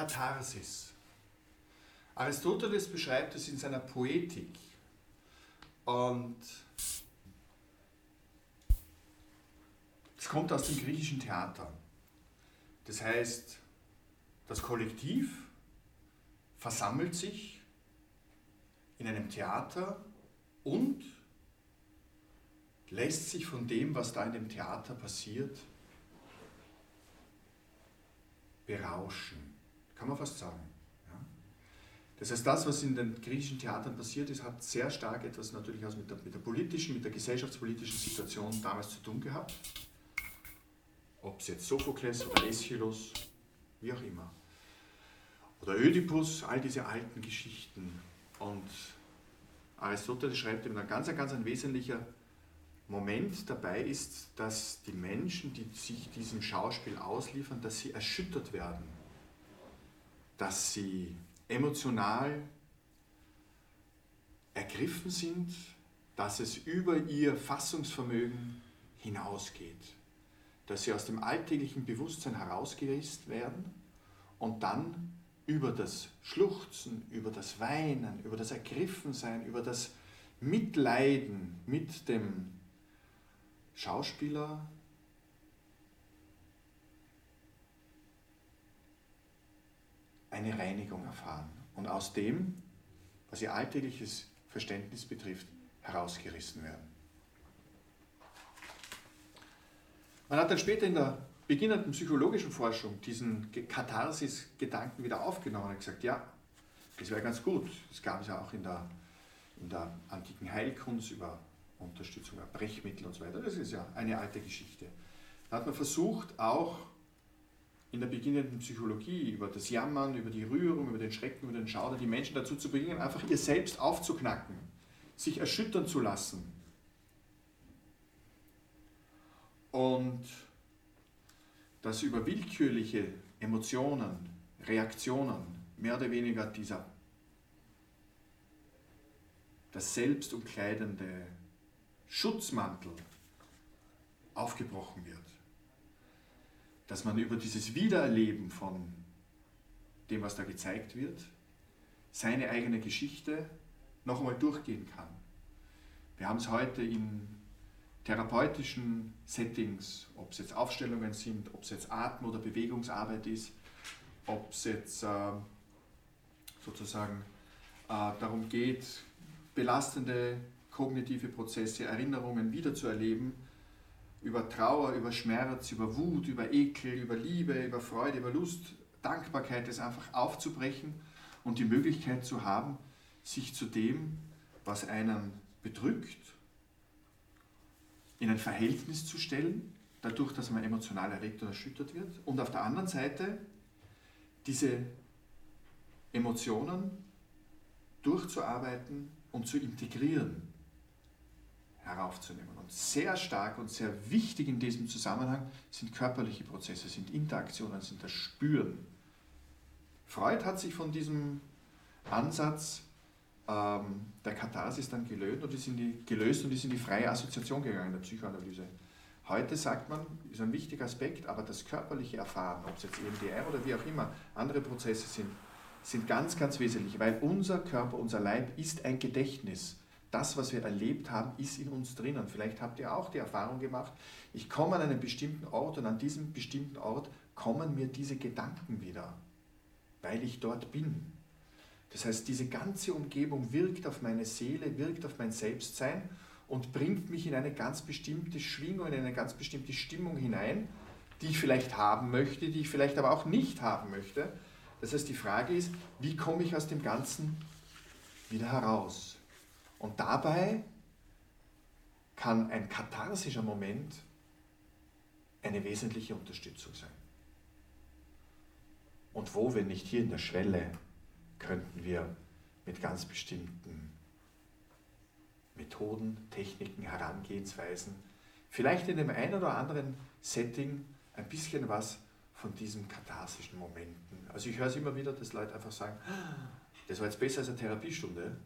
Katharsis. Aristoteles beschreibt es in seiner Poetik. Und es kommt aus dem griechischen Theater. Das heißt, das Kollektiv versammelt sich in einem Theater und lässt sich von dem, was da in dem Theater passiert, berauschen. Kann man fast sagen. Ja? Das heißt, das, was in den griechischen Theatern passiert ist, hat sehr stark etwas natürlich auch mit der, mit der politischen, mit der gesellschaftspolitischen Situation damals zu tun gehabt. Ob es jetzt Sophokles oder Aeschylus, wie auch immer. Oder Ödipus, all diese alten Geschichten. Und Aristoteles schreibt eben ein ganz, ganz ein wesentlicher Moment dabei ist, dass die Menschen, die sich diesem Schauspiel ausliefern, dass sie erschüttert werden, dass sie emotional ergriffen sind, dass es über ihr Fassungsvermögen hinausgeht, dass sie aus dem alltäglichen Bewusstsein herausgerissen werden und dann über das Schluchzen, über das Weinen, über das Ergriffensein, über das Mitleiden mit dem Schauspieler eine Reinigung erfahren und aus dem, was ihr alltägliches Verständnis betrifft, herausgerissen werden. Man hat dann später in der beginnenden psychologischen Forschung diesen Katharsis-Gedanken wieder aufgenommen und gesagt, ja, das wäre ganz gut. Das gab es ja auch in der, in der antiken Heilkunst über Unterstützung Brechmittel und so weiter. Das ist ja eine alte Geschichte. Da hat man versucht, auch in der beginnenden Psychologie über das Jammern, über die Rührung, über den Schrecken, über den Schauder, die Menschen dazu zu bringen, einfach ihr selbst aufzuknacken, sich erschüttern zu lassen. Und dass über willkürliche Emotionen, Reaktionen, mehr oder weniger dieser das selbstumkleidende Schutzmantel aufgebrochen wird. Dass man über dieses Wiedererleben von dem, was da gezeigt wird, seine eigene Geschichte noch einmal durchgehen kann. Wir haben es heute in therapeutischen Settings, ob es jetzt Aufstellungen sind, ob es jetzt Atmen- oder Bewegungsarbeit ist, ob es jetzt äh, sozusagen äh, darum geht, belastende kognitive Prozesse, Erinnerungen wiederzuerleben, über Trauer, über Schmerz, über Wut, über Ekel, über Liebe, über Freude, über Lust, Dankbarkeit, das einfach aufzubrechen und die Möglichkeit zu haben, sich zu dem, was einen bedrückt, in ein Verhältnis zu stellen, dadurch, dass man emotional erregt und erschüttert wird. Und auf der anderen Seite diese Emotionen durchzuarbeiten und zu integrieren heraufzunehmen. Und sehr stark und sehr wichtig in diesem Zusammenhang sind körperliche Prozesse, sind Interaktionen, sind das Spüren. Freud hat sich von diesem Ansatz ähm, der Katharsis dann gelöst und, ist in die, gelöst und ist in die freie Assoziation gegangen in der Psychoanalyse. Heute sagt man, ist ein wichtiger Aspekt, aber das körperliche Erfahren, ob es jetzt EMDR oder wie auch immer andere Prozesse sind, sind ganz, ganz wesentlich, weil unser Körper, unser Leib ist ein Gedächtnis das, was wir erlebt haben, ist in uns drinnen. Vielleicht habt ihr auch die Erfahrung gemacht, ich komme an einen bestimmten Ort und an diesem bestimmten Ort kommen mir diese Gedanken wieder, weil ich dort bin. Das heißt, diese ganze Umgebung wirkt auf meine Seele, wirkt auf mein Selbstsein und bringt mich in eine ganz bestimmte Schwingung, in eine ganz bestimmte Stimmung hinein, die ich vielleicht haben möchte, die ich vielleicht aber auch nicht haben möchte. Das heißt, die Frage ist, wie komme ich aus dem Ganzen wieder heraus? Und dabei kann ein katharsischer Moment eine wesentliche Unterstützung sein. Und wo, wenn nicht hier in der Schwelle, könnten wir mit ganz bestimmten Methoden, Techniken, Herangehensweisen, vielleicht in dem einen oder anderen Setting ein bisschen was von diesen katharsischen Momenten. Also ich höre es immer wieder, dass Leute einfach sagen, das war jetzt besser als eine Therapiestunde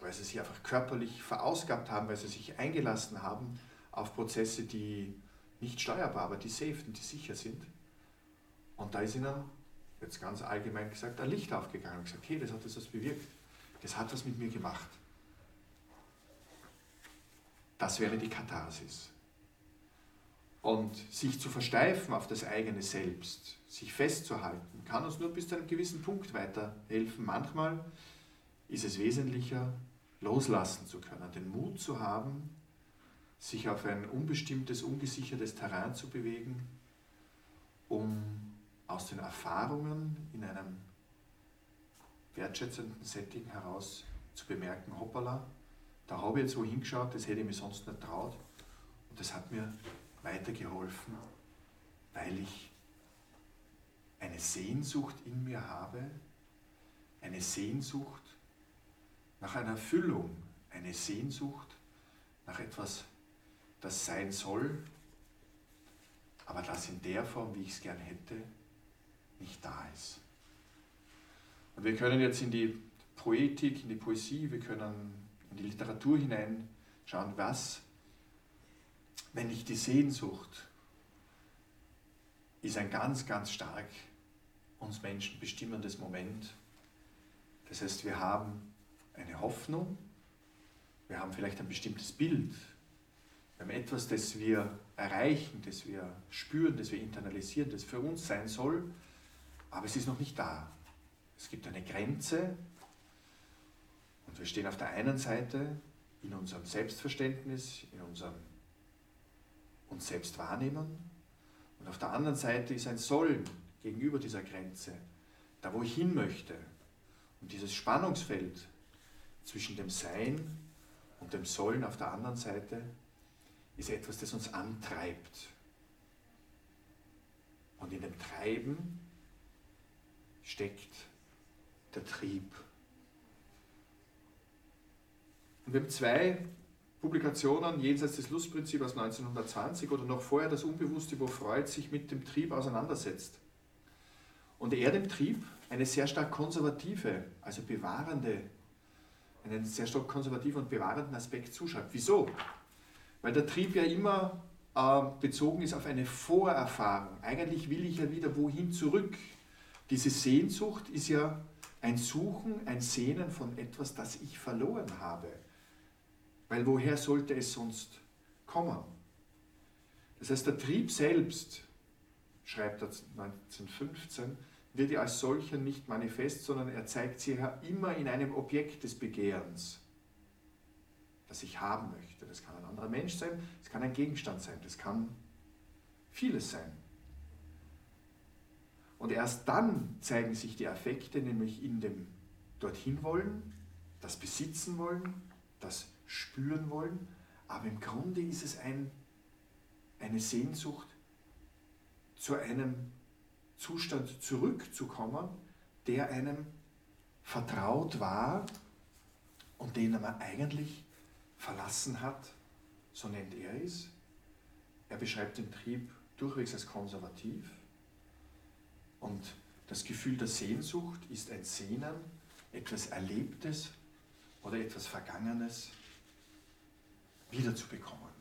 weil sie sich einfach körperlich verausgabt haben, weil sie sich eingelassen haben auf Prozesse, die nicht steuerbar, aber die safe und die sicher sind. Und da ist ihnen jetzt ganz allgemein gesagt, ein Licht aufgegangen und gesagt, hey, das hat das was bewirkt. Das hat was mit mir gemacht. Das wäre die Katharsis. Und sich zu versteifen auf das eigene Selbst, sich festzuhalten, kann uns nur bis zu einem gewissen Punkt weiterhelfen. Manchmal ist es wesentlicher, loslassen zu können, den Mut zu haben, sich auf ein unbestimmtes, ungesichertes Terrain zu bewegen, um aus den Erfahrungen in einem wertschätzenden Setting heraus zu bemerken, hoppala, da habe ich jetzt wo hingeschaut, das hätte ich mir sonst nicht traut. Und das hat mir weitergeholfen, weil ich eine Sehnsucht in mir habe, eine Sehnsucht nach einer Erfüllung, eine Sehnsucht nach etwas, das sein soll, aber das in der Form, wie ich es gern hätte, nicht da ist. Und wir können jetzt in die Poetik, in die Poesie, wir können in die Literatur hineinschauen, was, wenn nicht die Sehnsucht, ist ein ganz, ganz stark uns Menschen bestimmendes Moment. Das heißt, wir haben eine Hoffnung, wir haben vielleicht ein bestimmtes Bild, wir haben etwas, das wir erreichen, das wir spüren, das wir internalisieren, das für uns sein soll, aber es ist noch nicht da. Es gibt eine Grenze. Und wir stehen auf der einen Seite in unserem Selbstverständnis, in unserem uns selbst wahrnehmen. Und auf der anderen Seite ist ein Sollen gegenüber dieser Grenze, da wo ich hin möchte. Und dieses Spannungsfeld zwischen dem Sein und dem Sollen auf der anderen Seite ist etwas, das uns antreibt. Und in dem Treiben steckt der Trieb. Und wir haben zwei Publikationen jenseits des Lustprinzips aus 1920 oder noch vorher das Unbewusste, wo Freud sich mit dem Trieb auseinandersetzt. Und er dem Trieb eine sehr stark konservative, also bewahrende, einen sehr stark konservativen und bewahrenden Aspekt zuschreibt. Wieso? Weil der Trieb ja immer äh, bezogen ist auf eine Vorerfahrung. Eigentlich will ich ja wieder wohin zurück. Diese Sehnsucht ist ja ein Suchen, ein Sehnen von etwas, das ich verloren habe. Weil woher sollte es sonst kommen? Das heißt, der Trieb selbst, schreibt er 1915, wird ja als solcher nicht manifest, sondern er zeigt sich ja immer in einem Objekt des Begehrens, das ich haben möchte. Das kann ein anderer Mensch sein, das kann ein Gegenstand sein, das kann vieles sein. Und erst dann zeigen sich die Affekte, nämlich in dem dorthin wollen, das besitzen wollen, das spüren wollen. Aber im Grunde ist es ein, eine Sehnsucht, zu einem Zustand zurückzukommen, der einem vertraut war und den man eigentlich verlassen hat, so nennt er es. Er beschreibt den Trieb durchwegs als konservativ und das Gefühl der Sehnsucht ist ein Sehnen, etwas Erlebtes oder etwas Vergangenes wiederzubekommen.